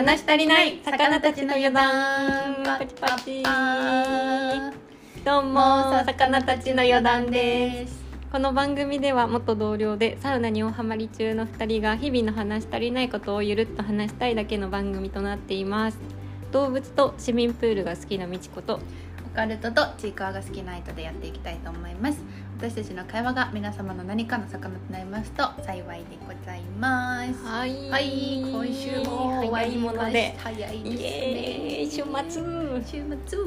話し足りない魚たちの余談。パチパチ。どうも魚たちの余談です。この番組では元同僚でサウナに大ハマり中の2人が日々の話し足りないことをゆるっと話したいだけの番組となっています。動物と市民プールが好きなみちことオカルトとチーカーが好きな人でやっていきたいと思います私たちの会話が皆様の何かの魚となりますと幸いでございます。はい。はい今週も終わりもので。早いですイエーイ。週末。週末。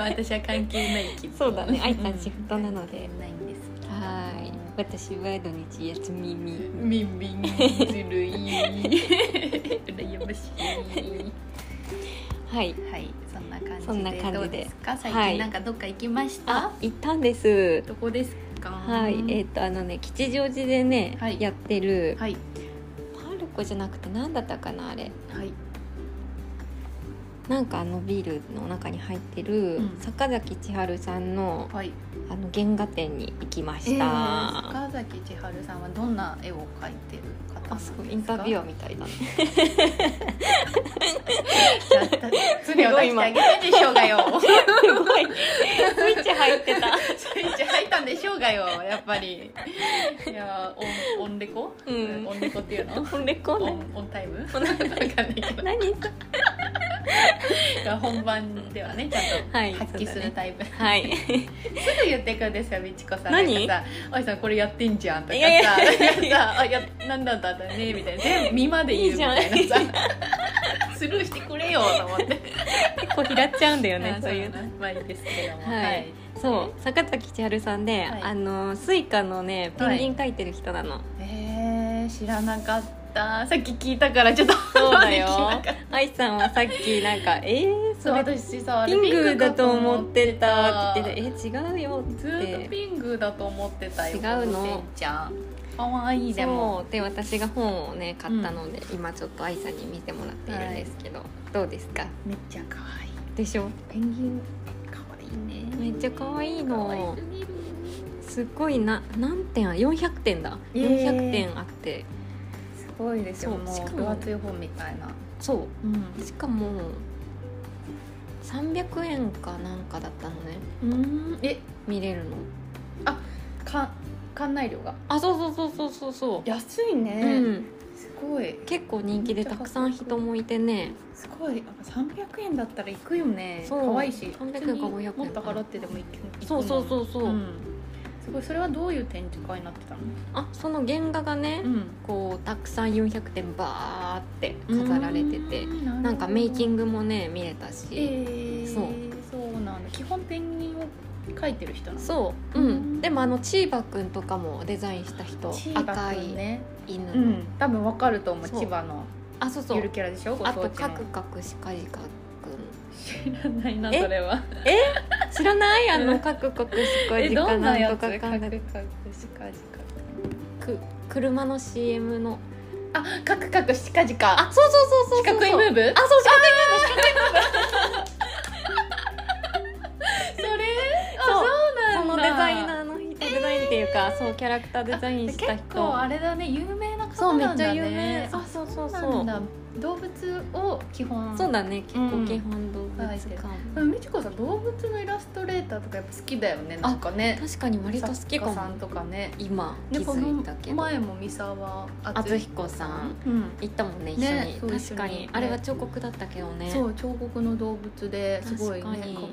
私は関係ない気分。そうだね。愛さんシフトなので。ないんです。はい。私は土日休みみ。みんみん。ずるい羨ましい。はい。はいそんな感じで。最はい。近なんかどっか行きました、あ行ったんです。どこですか？はい。えっ、とあのね吉祥寺でね、はい。やってるはい。パルコじゃなくて何だったかなあれ。はいなんかあのビールの中に入ってる、うん。坂崎千春さんのはい。あの原画展に行きまえー、した、坂崎千春さんはどんな絵を描いてる方すか？あすごいインタビュアーみたいだねじゃあ次を出してあげてでしょうがよ。すごい。スイッチ入ってた。スイッチ入ったんでしょうがよやっぱり。いやオンオンレコ、うん。オンレコっていうの？これこオんなンオンタイム。何本番ではねちゃんとはい発揮するタイプ、はい。すぐ言ってくんですよみちこさん。何？さ「おいさんこれやってんじゃん」とかさいやいやいやなんかさあやなんだったんだ？ね」みたいな全部見まで言うみたいなさスルーしてくれよと思って。結構拾っちゃうんだよね あそういうの。なまあいいですけども。はい。そう坂崎千春さんで、はい。あの Suica のねペンギン描いてる人なの、えー、知らなかったさっき聞いたからちょっとそうだよ。愛さんはさっきなんか「えー、それ私さピングーだと思ってた」って言ってて「え違うよ」ずーっとピングーだと思ってたよ違うの？ちゃん。かわいいでも。で私が本をね買ったので、今ちょっと愛さんに見てもらっているんですけど、どうですか？めっちゃ可愛いでしょ？ペンギン可愛いね。めっちゃ可愛い可愛のすごいな何点あ400点だ。えー。400点あって。すごいですよもうそうしかも分厚い本みたいな。そう。ん。うしかも300円かなんかだったのね。うん。え見れるの？か館内料が？あそうそうそうそうそうそ安いうね、うん。すごい。結構人気でたくさん人もいてね。すごい。やっぱ300円だったら行くよね。そう。可愛いし。300円か普通に500円もっと払ってでも行くそうそうそうそう、ん。すごいそれはどういう展示会になってたの？あその原画がね、ん。こうたくさん400点バーって飾られててななんかメイキンググもね見れたし、えー、そう。そうなんだ。基本ペンギンを描いてる人なの？そう、うん。うん。でもあのチーバくんとかもデザインした人赤いね犬の、うん。多分わかると思う千葉の。あそうそう。ゆるキャラでしょ？ごあとカクカクシカジカく知らないなえそれは。ん知らない？あのカクカクシカえジカどんなんとかかんだく。車の CM の。カあカクカクシカジカあそうそうそうそうそう四角いムーブ？あそう四角いムーブ。四角いムー。ブ それ？あそう。そうなんだ。そのデザイナーの人、デザインっていうかそうキャラクターデザインした結構人あれだね。有名なそうめっちゃ有名。あそうそうそう。そうなんだ。動物を基本そうだね結うん。構基本動物書いてるかも、でもみちこさん動物のイラストレーターとかやっぱ好きだよねなんかね。確かに割と好きかも。さんとかね。今気づいたけど。の前も三沢敦彦さん。うん。行ったもんね一緒に、確かに。あれは彫刻だったけどね。そう彫刻の動物ですごいねか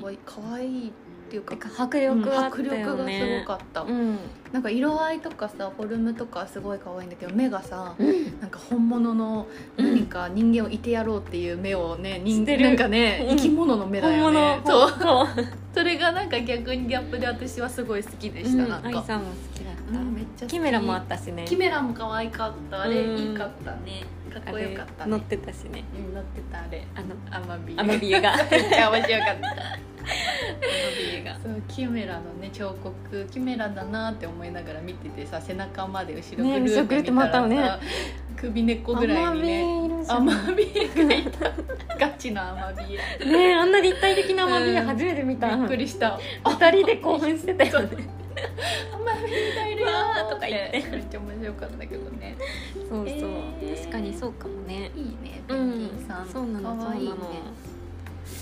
わいいかわいいっていうか迫力あった。迫力よがすねごかった、うん、なんか色合いとかさフォルムとかすごい可愛いんだけど目がさうん、なんか本物のうん。何か人間をいてやろうっていう目をね、人してる。なんかね、うん。生き物の目だよね。本そう。物 それがなんか逆にギャップで私はすごい好きでした、うん。なんか、愛さんも好きめっちゃキメラもあったしね。キメラも可愛かった。あれうんいいかったね。かっこよかったね。乗ってたしね。うん乗ってたあれ。あのアマビエ。アマビエが。めっちゃ面白かった。アマビエが。そうキメラのね彫刻。キメラだなって思いながら見ててさ背中まで後ろねぐるーって見たらさ、後ろぐるって首根っこぐらいにね。アマビエがいた。ガチのアマビエ。ねえあんな立体的なアマビエうん初めて見た、びっくりした。二人で興奮してたよね アマビエがいるよととか言ってねめっちゃ面白かったけどね。そうそう、えー。確かにそうかもね。いいねペうん。ンギンさん、そうなのそうなの。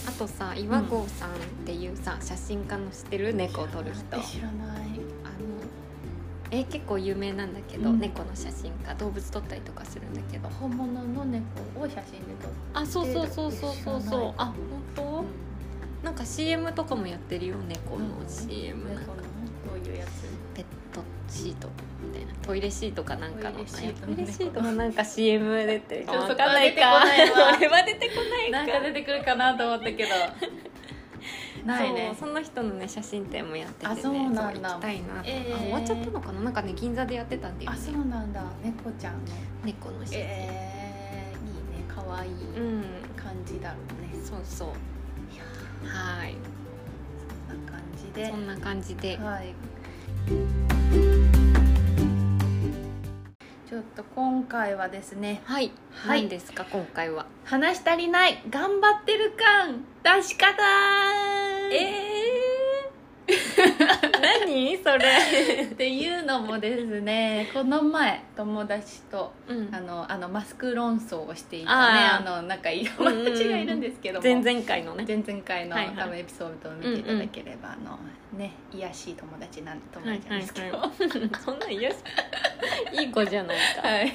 あとさ岩合さんっていうさ、写真家の知ってる？猫を撮る人。あの知らない。え結構有名なんだけど、うん。猫の写真家。動物撮ったりとかするんだけど。本物の猫を写真で撮っあそうそうそうそうそうそう。あ本当、なんか CM とかもやってるよ猫の CM なんかシートみたいな。トイレシートかなんかの。トイレシート。トイレシートのなんか CM 出てちょっとわかんないかそこは出てこないわそれは出てこないか。なんか出てくるかなと思ったけど。ないね。そうその人のね写真展もやってて、ね、あそうなんだ。そう行きたいなと、えー。あ終わっちゃったのかななんかね銀座でやってたんだよあねそうなんだ。猫ちゃんの。猫の写真、えー、いいね。可愛いうん。感じだろうね、そうそう。いやはい。そんな感じで。そんな感じで。はい回はですねはい、はい。何ですか今回は？話し足りない頑張ってる感出し方え何？それ。っていうのもですねこの前友達とうん。あのあのマスク論争をしていたね。あー。あのなんかいい友達がいるんですけども、前々回のね。前々回の、はいはい。多分エピソードを見ていただければ、あのね癒やしい友達なん友達なんですけど、はい そんなん嫌しいい子じゃないか。はい、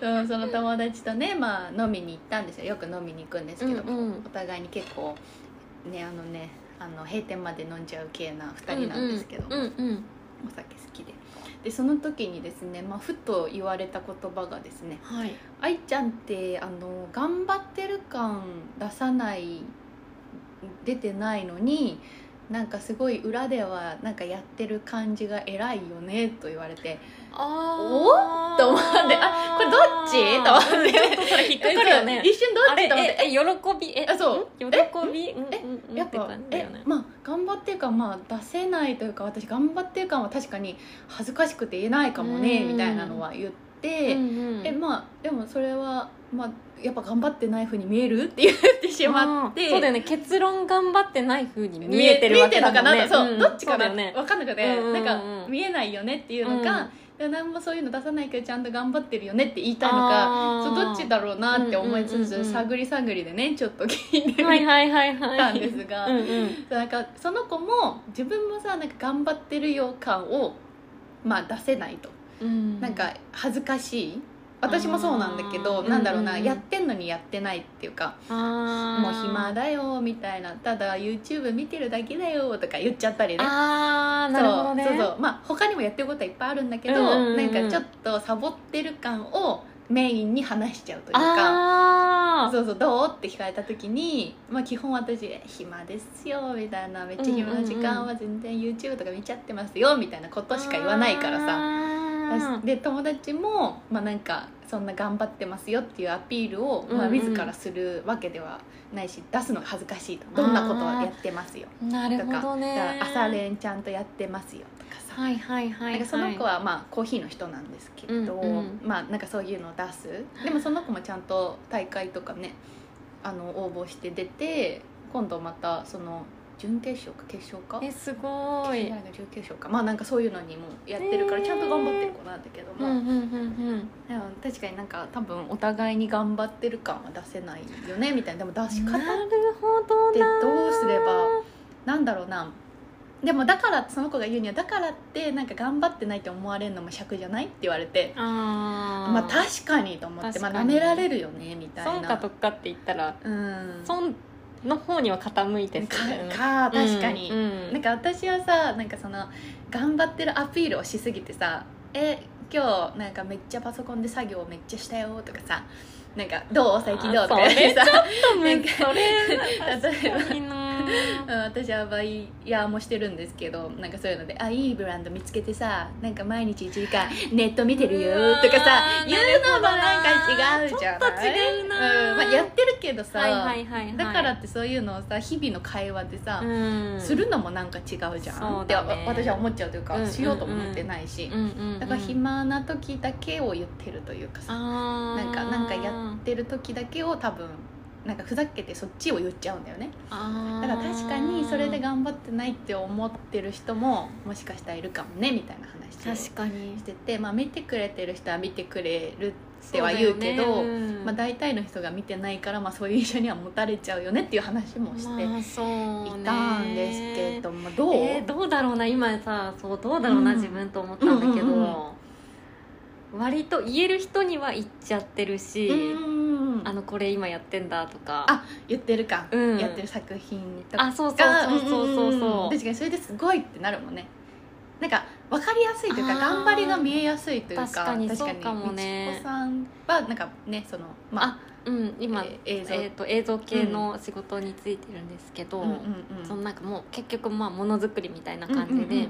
そうその友達とね、まあ、飲みに行ったんですよ。よく飲みに行くんですけど、うんうん。お互いに結構ねあのねあの閉店まで飲んじゃう系な2人なんですけど、うんうん。お酒好きで。でその時にですね、まあ、ふと言われた言葉がですねはい「愛ちゃんってあの頑張ってる感出さない出てないのになんかすごい裏ではなんかやってる感じが偉いよね」と言われてあおっと思ってあこれどっち？と思って。ちょっとそれ引っかかるよね。一瞬どっち？と思って。ええ喜び？えあそう。ん？喜び？うん？えうん？やっぱね。まあ頑張ってる感まあ出せないというか私頑張ってる感は確かに恥ずかしくて言えないかもねうん。みたいなのは言って、うんうん。えまあでもそれはまあやっぱ頑張ってないふうに見えるって言ってしまって。そうだよね。結論頑張ってない風に見えてるわけだもんね。そう、ん。どっちかな、ね。分かんなくて、うんうんうん。なんか見えないよねっていうのか、で何もそういうの出さないけどちゃんと頑張ってるよねって言いたいのかそうどっちだろうなって思いつつ、うんうんうんうん。探り探りでねちょっと聞いてみたんですが、うんうん。なんかその子も自分もさなんか頑張ってるよ感を、まあ、出せないと、うん。なんか恥ずかしい私もそうなんだけどなんだろうな、やってんのにやってないっていうかもう暇だよみたいなただ YouTube 見てるだけだよとか言っちゃったりね。あーなるほどね。そうそうそう。まあ他にもやってることはいっぱいあるんだけど、うなんかちょっとサボってる感をメインに話しちゃうというかそうそうどうって聞かれた時に、まあ、基本私「暇ですよ」みたいな「めっちゃ暇な時間は全然 YouTube とか見ちゃってますよ」みたいなことしか言わないからさ。さで友達も、まあ、なんかそんな頑張ってますよっていうアピールを、まあ、うん。うん自らするわけではないし出すのが恥ずかしいとどんなことをやってますよ。なるとかほどね朝練ちゃんとやってますよとかさ。はいはいはい、はい、その子はまあコーヒーの人なんですけど、うんうん。まあなんかそういうのを出す。でもその子もちゃんと大会とかねあの応募して出て今度またその準決勝か決勝か？えすごい。決勝準決勝か。まあなんかそういうのにもやってるからちゃんと頑張ってる子なんだけども、うんうんでも確かになんか多分お互いに頑張ってる感は出せないよねみたいな。でも出し方なるほどでなどうすればなんだろうな。でもだからその子が言うにはだからってなんか頑張ってないって思われるのも尺じゃないって言われてあー。まあ確かにと思ってまあめられるよねみたいな。損か得かって言ったらうん。損の方には傾いてかか確かに、うんうん。なんか私はさなんかその頑張ってるアピールをしすぎてさ「え今日なんかめっちゃパソコンで作業めっちゃしたよ」とかさ「なんかどう？最近どう?」とか言ってさ。なんかそれ例えば私はバイヤーもしてるんですけどなんかそういうので「あいいブランド見つけてさなんか毎日1時間ネット見てるよ」とかさ言うのもなんか違うじゃない？ちょっと違うな。うんまあ、やってるけどさ、はいはいはいはい。だからってそういうのをさ日々の会話でさ、うん。するのもなんか違うじゃんって、私は思っちゃうというか、うんうんうん。しようとも思ってないし、うんうんうんだから暇な時だけを言ってるというかさ、なんかなんかやってる時だけを多分なん。かふざけてそっちを言っちゃうん。だよねだから確かにそれで頑張ってないって思ってる人ももしかしたらいるかもねみたいな話確かにしてて、まあ、見てくれてる人は見てくれるっては言うけどねうん。まあ、大体の人が見てないから、まあ、そういう印象には持たれちゃうよねっていう話もしていたん。ですけども、どう、えどうだろうな今さそうどうだろうな、うん。自分と思ったん。だけど、うん。うん。割と言える人には言っちゃってるし、うん。あのこれ今やってんだとか。あ言ってるか、うん。やってる作品とか。あそうそうそうそうそう。うんそう確かにそれですごいってなるもんね。なんか分かりやすいというか頑張りが見えやすいというか確かにそうかもね。みちこさんはなんかねそのまあうん今、えー映像。えー、と映像系の仕事についてるんですけど、そのなんかもう結局まあものづくりみたいな感じで、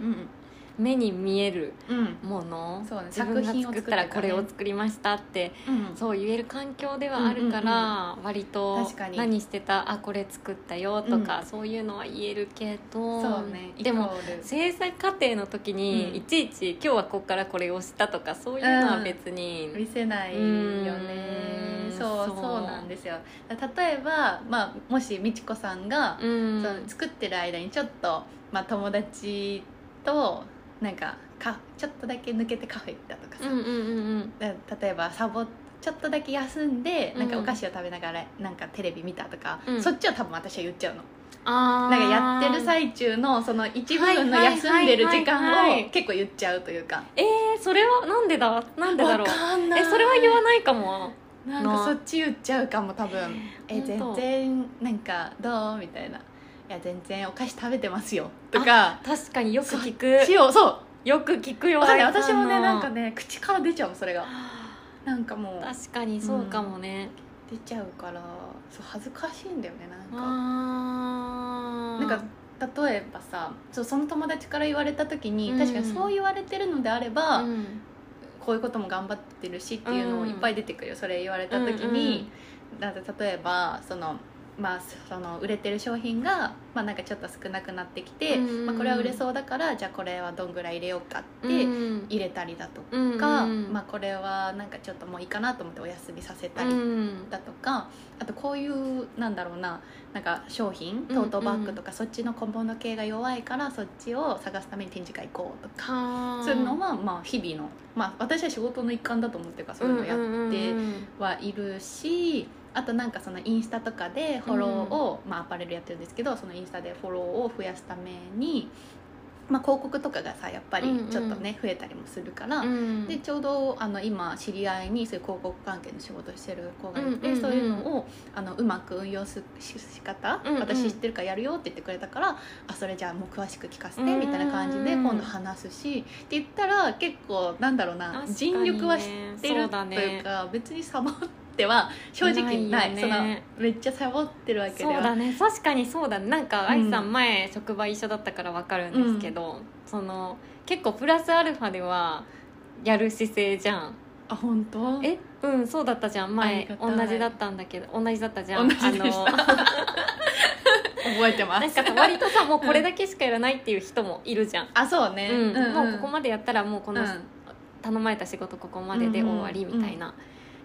目に見えるうん。うんもの、そうね自分が作品を作ったらこれを作りましたってうん。そう言える環境ではあるから、割と確かに。何してたあこれ作ったよとか、そういうのは言えるけどねでも制作過程の時に、うん。いちいち今日はここからこれをしたとかそういうのは別に、見せないよね。うん。そうそう。なんですよ。例えば、まあ、もし美智子さんが、うん。その作ってる間にちょっと、まあ、友達となんかかちょっとだけ抜けてカフェ行ったとかさ、うんうんうんうん。だ例えばサボちょっとだけ休んでなんかうんお菓子を食べながらなんかテレビ見たとか、うん。そっちは多分私は言っちゃうの。なんかやってる最中のその一部分の休んでる時間はいを結構言っちゃうというか。えー、それはなんでだなんでだろう？わかんない。えそれは言わないかも。なんかそっち言っちゃうかも多分。え全然なんかどう？みたいないや全然お菓子食べてますよ。とか確かによく聞く。しようそう。よく聞くよ私もねのな。んかね口から出ちゃうのそれが。なんかもう。確かにそうかもね、出ちゃうからそう恥ずかしいんだよねなんか。なんか例えばさそうその友達から言われた時に、うん。確かにそう言われてるのであれば、うん。こういうことも頑張ってるしっていうのをいっぱい出てくるよ、それ言われた時に、だって例えばそのまあ、その売れてる商品が、まあ、なんかちょっと少なくなってきて、うんうんまあ、これは売れそうだからじゃあこれはどんぐらい入れようかってうん。入れたりだとうんか、うん。まあ、これはなんかちょっともういいかなと思ってお休みさせたりうんだとかあとこういうなんだろうななんか商品トートバッグとかそっちの小物系が弱いからそっちを探すために展示会行こうとかそういうのはまあ日々の、まあ、私は仕事の一環だと思ってるからそういうのやってうん。はいるしあとなんかそのインスタとかでフォローを、まあ、アパレルやってるんですけどそのインスタでフォローを増やすために、まあ、広告とかがさやっぱりちょっとね、増えたりもするから。うんでちょうどあの今知り合いにそういう広告関係の仕事をしてる子がいて、うんうんうん。そういうのをあのうまく運用すしし方、うんうん。私知ってるからやるよって言ってくれたからあそれじゃあもう詳しく聞かせてうんみたいな感じで今度話すしって言ったら結構なんだろうな、尽力はしてるとねいうか別にサボっては正直ない。ないそのめっちゃサボってるわけでは。そうだね。確かにそうだね。なんかん愛さん前職場一緒だったから分かるんですけど、その結構プラスアルファではやる姿勢じゃん。あ本当？え？うんそうだったじゃん。前同じだったんだけど同じだったじゃん。覚えてまなんすかさ割とさもうこれだけしかやらないっていう人もいるじゃん、あそうね、うん。ん。もうここまでやったらもうこの、うん。頼まれた仕事ここまでで終わりみたいな、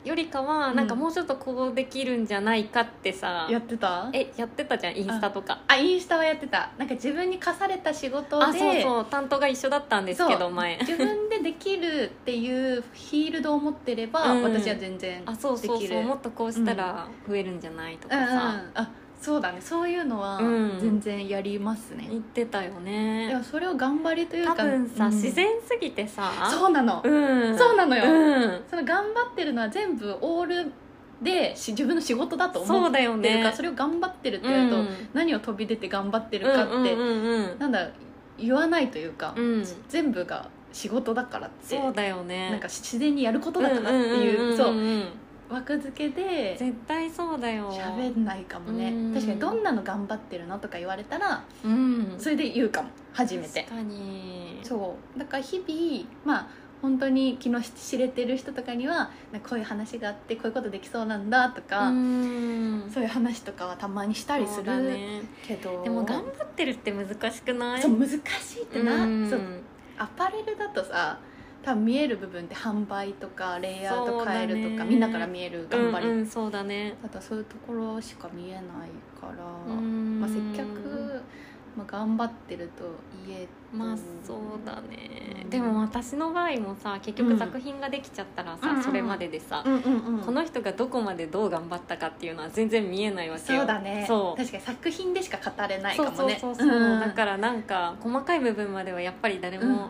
よりかはなんかもうちょっとこうできるんじゃないかってさ、やってた？えやってたじゃんインスタとか。あインスタはやってた。なんか自分に課された仕事であそうそう。担当が一緒だったんですけど前。自分でできるっていうフィールドを持ってれば、うん。私は全然あそうそうできるそう。もっとこうしたら増えるんじゃないとかうんうん。さ、あそうだね。そういうのはうん。全然やりますね、言ってたよでねもそれを頑張りという多か分さ、うん。自然すぎてさ。そうなの、うん。そうなのよ。うん。その頑張ってるのは全部オールでし自分の仕事だと思そうだよってるからね。それを頑張ってるって言うと、うん。何を飛び出て頑張ってるかって、うんうんうんうん。なんだ言わないというか、うん。全部が仕事だからってそうだよね。なんか自然にやることだからっていう,、そううん枠付けで絶対そうだよ。喋んないかもね、うん。確かにどんなの頑張ってるの？とか言われたらうん。それで言うかも初めて。確かに。そう。だから日々まあ本当に気の知れてる人とかにはこういう話があってこういうことできそうなんだとか、うん。そういう話とかはたまにしたりするけど。でも頑張ってるって難しくない？そう難しいってな、うん。そう。アパレルだとさ多分見える部分って販売とかレイアウト変えるとか、そうだねみんなから見える頑張り、うんうんそうだね。あとはそういうところしか見えないから、うん。まあ、接客まあ、頑張ってると言えまあそうだね、うんでも私の場合もさ結局うん作品ができちゃったらさ、うん。うんそれまででさ、うんうんうん。この人がどこまでどう頑張ったかっていうのは全然見えないわけよ。そうだね。そう。確かに作品でしか語れないかそうそうもねそうそう、ん。だからなんか細かい部分まではやっぱり誰も、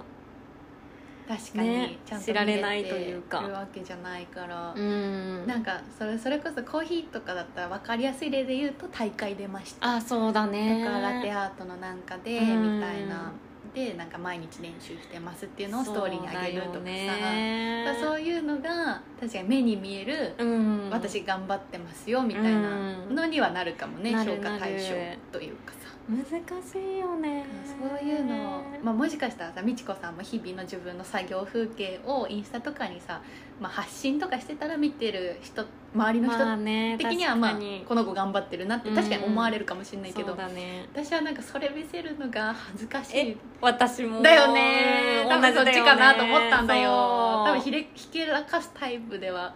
確かに、ねちゃんと知られないというか。るわけじゃないから、うん。なんかそれそれこそコーヒーとかだったら分かりやすい例で言うと大会出ました。あそうだね。とかラテアートのなんかでうん。みたいな。でなんか毎日練習してますっていうのをストーリーにあげるとかさ。そうそういうのが確かに目に見える、うん。私頑張ってますよみたいなのにはなるかもね、評価対象というかさ難しいよね。そういうの。を、まあ、もしかしたらさ美智子さんも日々の自分の作業風景をインスタとかにさ、まあ、発信とかしてたら見てる人周りの人的には、まあ確かに。この子頑張ってるなって確かに思われるかもしれないけど、そうだね。私はなんかそれ見せるのが恥ずかしい。え私も。だよね。多分そっちかなと思ったんだよ。多分ひれひけらかすタイプでは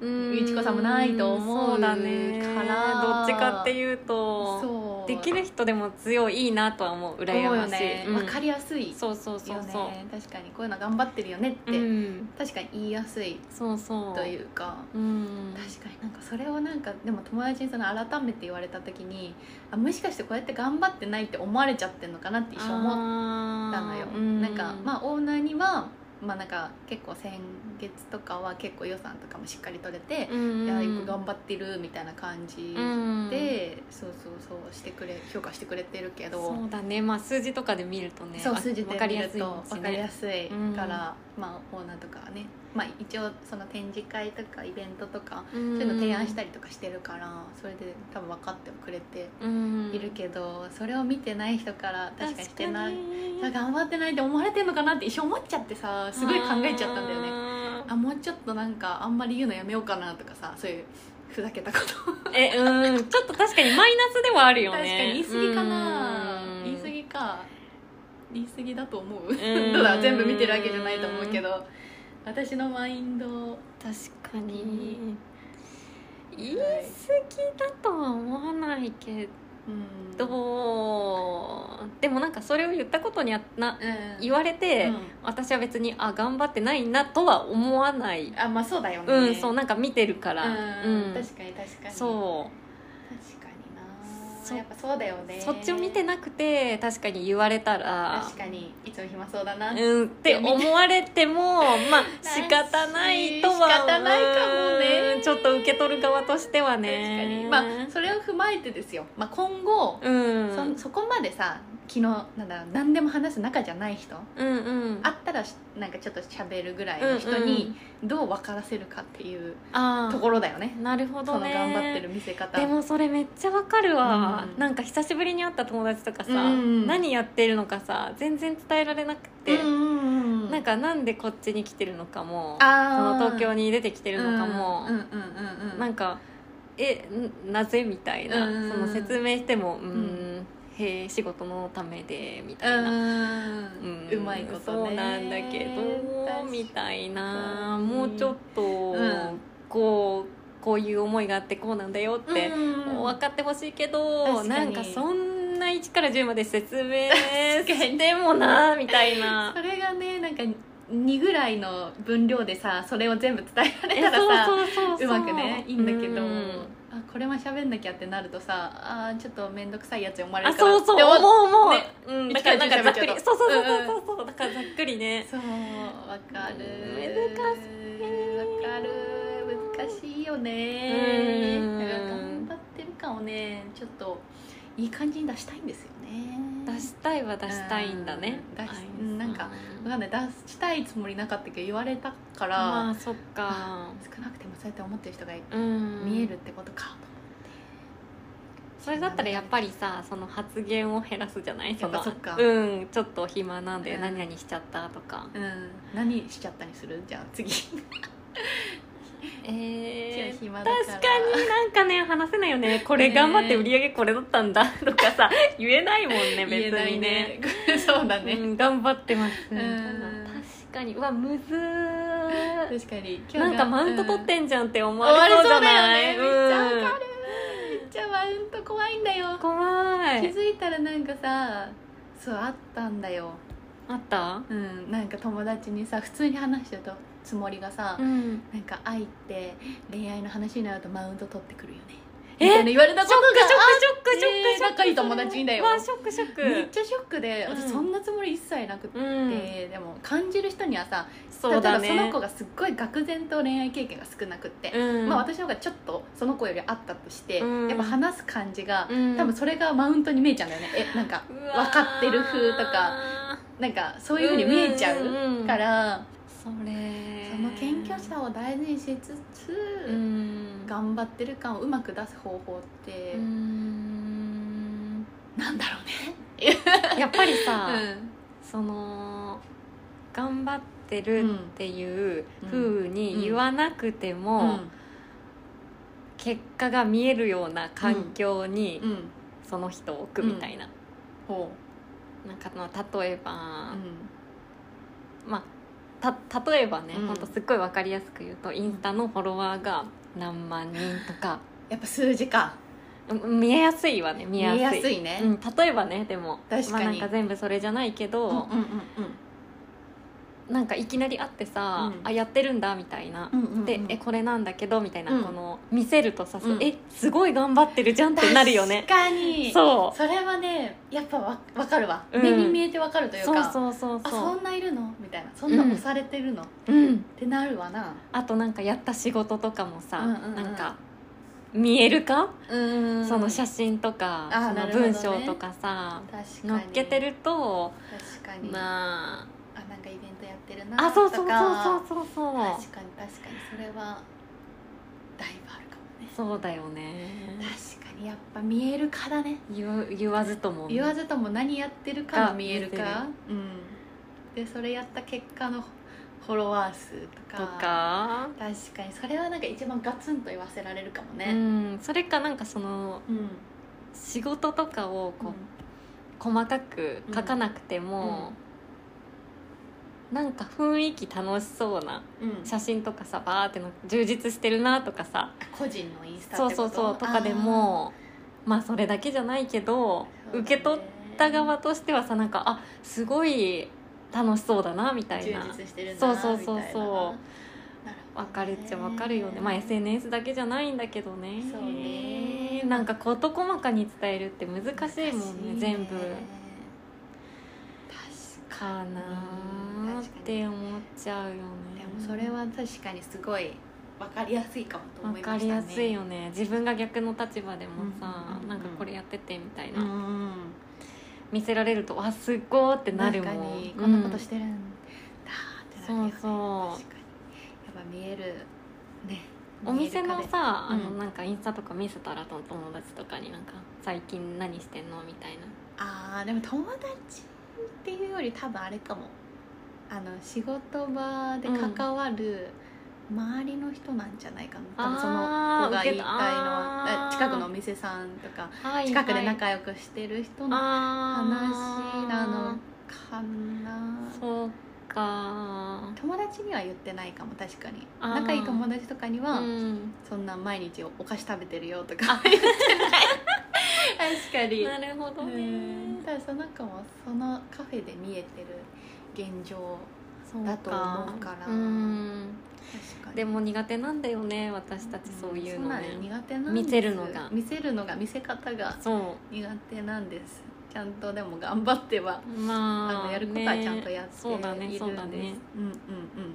うんみちこさんもないと思うそうだね。からどっちかっていうとそう。できる人でも強いいいなとは思う。羨ましい、よね、うん。分かりやすいそうそうそうよそう、ね確かにこういうの頑張ってるよねって、うん。確かに言いやすい。そうそう。というか。うん。確かになんかそれをなんかでも友達にその改めて言われた時にあもしかしてこうやって頑張ってないって思われちゃってんのかなって一瞬思ったのよ、なんかまあオーナーにはまあなんか結構先月とかは結構予算とかもしっかり取れて、うんいやよく頑張ってるみたいな感じうんで、そうそうそうしてくれ評価してくれてるけど。そうだね。まあ数字とかで見るとねそう数字で分かりや見るとすいもんし分かりやねすいうんから、まあオーナーとかはね、まあ、一応その展示会とかイベントとかそういうの提案したりとかしてるからそれで多分分かってはくれているけど、それを見てない人から確かにしてないさ頑張ってないって思われてんのかなって一瞬思っちゃってさすごい考えちゃったんだよね。ねあもうちょっとなんかあんまり言うのやめようかなとかさそういうふざけたこと。えうん。ちょっと確かにマイナスではあるよね。確かに言い過ぎかな。うん。言い過ぎか言い過ぎだと思う。ん。どうだ全部見てるわけじゃないと思うけど。私のマインド。確かに。言い過ぎだとは思わないけうん。どでもなんかそれを言ったことにあなうん。言われて、うん。私は別にあ頑張ってないなとは思わない。あまあそうだよね。うんそうなんか見てるから。うん。うん。確かに確かに。そうやっぱそうだよね。そっちを見てなくて確かに言われたら確かにいつも暇そうだな、うんって思われても まあ仕方ないとは仕方ないかもね。うんちょっと受け取る側としてはね。に。まあそれを踏まえてですよ、まあ、今後、うん。そそこまでさ昨日なんだろう何でも話す仲じゃない人？うんうん。あったらしなんかちょっと喋るぐらいの人にどう分からせるかっていうあところだよね。あなるほそどね。の頑張ってる見せ方。でもそれめっちゃわかるわ、うんなんか久しぶりに会った友達とかさ、うん何やってるのかさ全然伝えられなくて、うんうんうんなんかなんでこっちに来てるのかもあー。その東京に出てきてるのかも、うんうんうんうんなんかえんなぜみたいな、うんその説明してもうん、んへえ仕事のためでみたういな、ん。うん。うまいことね。そうなんだけどみたいな。もうちょっと、ん。こうこういう思いがあってこうなんだよって、うん。分かってほしいけどなんかそんな1から10まで説明 してもなみたいな。それがねなんか2ぐらいの分量でさそれを全部伝えられえたらさそうそうそうそう。うまくねいいんだけど、これは喋んなきゃってなるとさあーちょっと面倒くさいやつ思われあるからそうそう思う思う、ねうん、だからなんかざっくり。そうそうそううんう。んそうそうだからざっくりね。そうわかる。難しい。わかる。難しいよね。頑張ってる感をね。ちょっといい感じに出したいんですよね。出したいは出したいんだね。うん出なんかわかんない。出したいつもりなかったけど言われたから、まあそっか。少なくてもそうやって思ってる人がうん。見えるってことかと思って、それだったらやっぱりさその発言を減らすじゃない？そのうんちょっと暇なんでうん。何々しちゃったとか、うん、何しちゃったにする？じゃあ次 えー、確かになんかね話せないよね。これ頑張って売り上げこれだったんだ。とかさ言えないもんね別にね。ねそうだね、うん、頑張ってます。みたいなうん確かに。うわむずー。確かに。なんかマウント取っんてんじゃんって思終われそうじゃない？ねめっちゃわかる。めっちちゃマウント怖いんだよ。怖い。気づいたらなんかさそうあったんだよ。あった？うんなんか友達にさ普通に話してたつもりがさ、ん。なんか愛って恋愛の話になるとマウント取ってくるよね。え？みたいな言われたことがショックショックショックショック。仲いい友達にだよ。わあショックショック。めっちゃショックでうん。私そんなつもり一切なくて、うん。でも感じる人にはさそうだね。例えばその子がすっごい愕然と恋愛経験が少なくって、うん。まあ、私の方がちょっとその子よりあったとして、うん。やっぱ話す感じが、うん。多分それがマウントに見えちゃうんだよね。えなんか分かってる風とかなんかそういうふうに見えちゃうから、それ。その謙虚さを大事にしつつ、うん。頑張ってる感をうまく出す方法って、うん。なんだろうね、やっぱりさ、うん。その頑張ってるっていううん。風に言わなくても、結果が見えるような環境にうん。うん。その人を置くみたいな、ほなんかまあ例えば、う、まあた例えばね、うん。ほんとすっごい分かりやすく言うとインスタのフォロワーが何万人とか。やっぱ数字か。うん見えやすいわね見見えやすい。えやすいね、うん、例えばねでも確かに。まあ、なんか全部それじゃないけど、うんうんうんなんかいきなり会ってさ、うん。あやってるんだみたいな、うんうんうん。でえこれなんだけどみたいな、うん。この見せるとさ、うん。えすごい頑張ってるじゃんってなるよね。確かに。そそれはねやっぱわ分かるわ、うん。目に見えて分かるというそうかそうそう。あそそんないるの？みたいな。そんな押されてるの、っううんてなるわな。あとなんかやった仕事とかもさ、うんうんうん。なんか見えるか、うんその写真とかそのあーなるほどね。文章とかさ、確かに。載っけてると確かに、まあ。あなんかイベントやってるなあそうそうそうとかそうそうそう。確かに確かに。それはだいぶあるかもね。そうだよね。確かにやっぱ見えるかだね。言わ言わずとも言わずとも何やってるかも見えるがかうん。でそれやった結果のフォロワー数とか。とか。確かにそれはなんか一番ガツンと言わせられるかもうねん。それかなんかそのうん。仕事とかをこう、細かく書かなくても、なんか雰囲気楽しそうなうん。写真とかさバーっての充実してるなとかさ。個人のインスタそうそうそうとかでもまあそれだけじゃないけど、あー受け取った側としてはさなんかあすごい楽しそうだなみたい充な実してるなそうそうそうそう。みたいななるほどね。分かるっちゃ分かるよね。まあ SNS だけじゃないんだけどね。そうね。なんか事細かに伝えるって難しいもんね全部。確かなーって思っちゃうよねでもそれは確かにすごい分かりやすいかもと思分いましたね。かりやすいよね自分が逆の立場でもさ、うんうんうん。なんかこれやっててみたいな、うん見せられるとわすっごーってなるもん。確かに。こんなことしてるんだってなるよね。そうそう。確かに。やっぱ見えるね。お店のさ、うん。あのなんかインスタとか見せたらと友達とかになんか最近何してんの？みたいな。あーでも友達っていうより多分あれかもあの仕事場で関わる周りの人なんじゃないかな、多分その子が言いたいのは近くのお店さんとかはい近くではい仲良くしてる人のあ話なのーかな。そうか。友達には言ってないかも確かに。仲いい友達とかには、うん。そんな毎日お菓子食べてるよとか 言ってない。確かに。なるほどうねん。ただその子もそのカフェで見えてる現状そうだと思うから。うん。確かに。でも苦手なんだよね私たちそういうのそなんですね苦手なんです。見せるのが。見せるのが見せ方がそう。苦手なんです。ちゃんとでも頑張ってはまああのやることはちゃんとやっているそうだねんです、そうだね。うんうん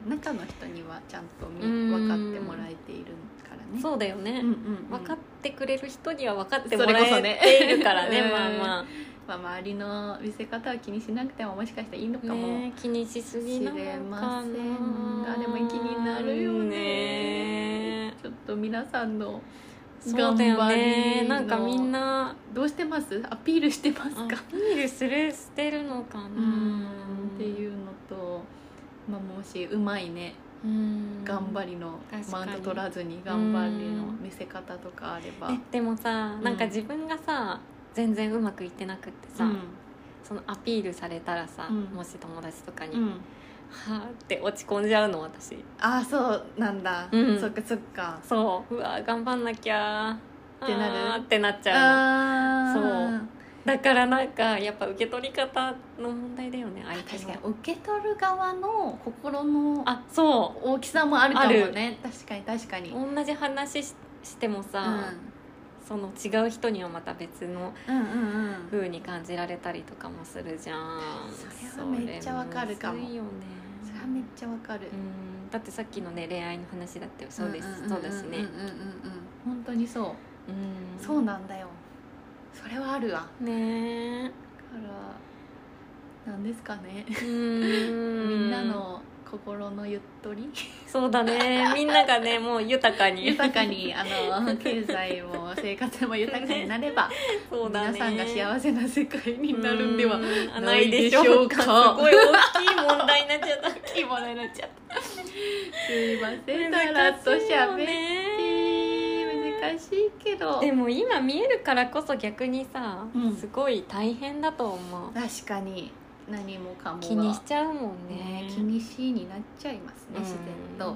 うん。中の人にはちゃんと分かってもらえているからね。そうだよね、うんうんうん。分かってくれる人には分かってもらえているからね うん。まあままあ、周りの見せ方は気にしなくてももしかしたらいいのあかも、ね気にしすぎなのか知れな。ませんがでも気になるよね。ちょっと皆さんの頑張りのね。なんかみんな。どうしてます？アピールしてますアかピールするしてるのかな。うん。っていうのと、まあ、もしうまいね。うん。頑張りのマウント取らずに頑張りの見せ方とかあれば。えでもさんなんか自分がさ全然うまくいってなくってさ、うん。そのアピールされたらさ、うん。もし友達とかに、うん。はあって落ち込んじゃうの私。ああそうなんだ、うん。そっかそっか。そう。うわ頑張んなきゃてなる？ってなっちゃうそう。だからなんかやっぱ受け取り方の問題だよね相手確かのに。受け取る側の心のあそ大きさもあるかもね。確かに確かに。う同じ話ししてもさ、その違う人にはまた別のうん、うに感じられたりとかもするじゃん。それはめっちゃわかるかも。それむずいよねそれはめっちゃわかる。うん。だってさっきのね恋愛の話だってそうです、んんんんそうだしね。うんうんうんうん。本当にそう。うん。そうなんだよ。それはあるわ。ね。えからなんですかね。うん。みんなの心のゆっとり？そうだね。みんながねもう豊かに。豊かにあの 経済も生活も豊かになれば、そうだね。皆さんが幸せな世界になるんではうんないでしょうか。すごい大きい問題になっちゃった。いいものになっちゃった。すいません。だらっとしゃべって難しいけど。でも今見えるからこそ逆にさ、うん。すごい大変だと思う。確かに何もかもが気にしちゃうもんね。ね。気にしになっちゃいますね、うん。自然と。うん。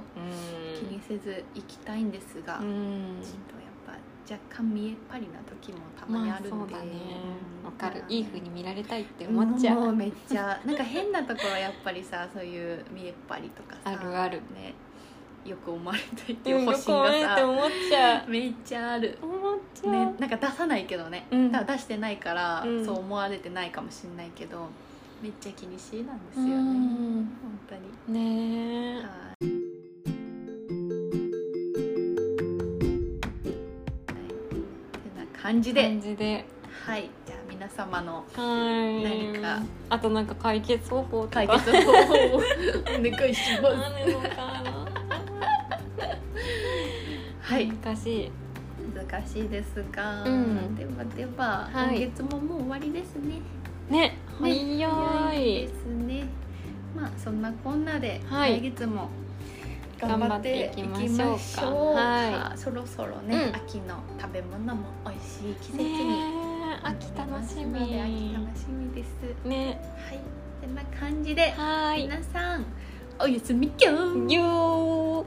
気にせず行きたいんですが、うちょっんとやっぱ若干見えっ張りな時もたまにあるんで、まあね。かる。いい風に見られたいって思っちゃう。もうめっちゃ。なんか変なところはやっぱりさそういう見えっ張りとかさあるある。ね。よく思われたいっていう保身く思えってがさ思っちゃう。めっちゃある。思っちゃう、ね、なんか出さないけどね、うん。だ出してないから、うん。そう思われてないかもしれないけどめっちゃ気にしいなんですようねん。本当に。ね感じで。感じで。はい。じゃあ皆様のはい。何か。あとなんか解決方法解決方法を お願いします。はい。難しい。難しいですが、うん。ではでは、はい。今月ももう終わりですねね。ね早い。ですね。まあそんなこんなで、はい。来月も頑張っていきましょうか。頑張っていそろそろね、うん。秋の食べ物も美味しい季節ねにえ秋楽しみ。秋楽しみです。ね。はい。こんな感じで、はい。皆さんおやすみきょんぎゅー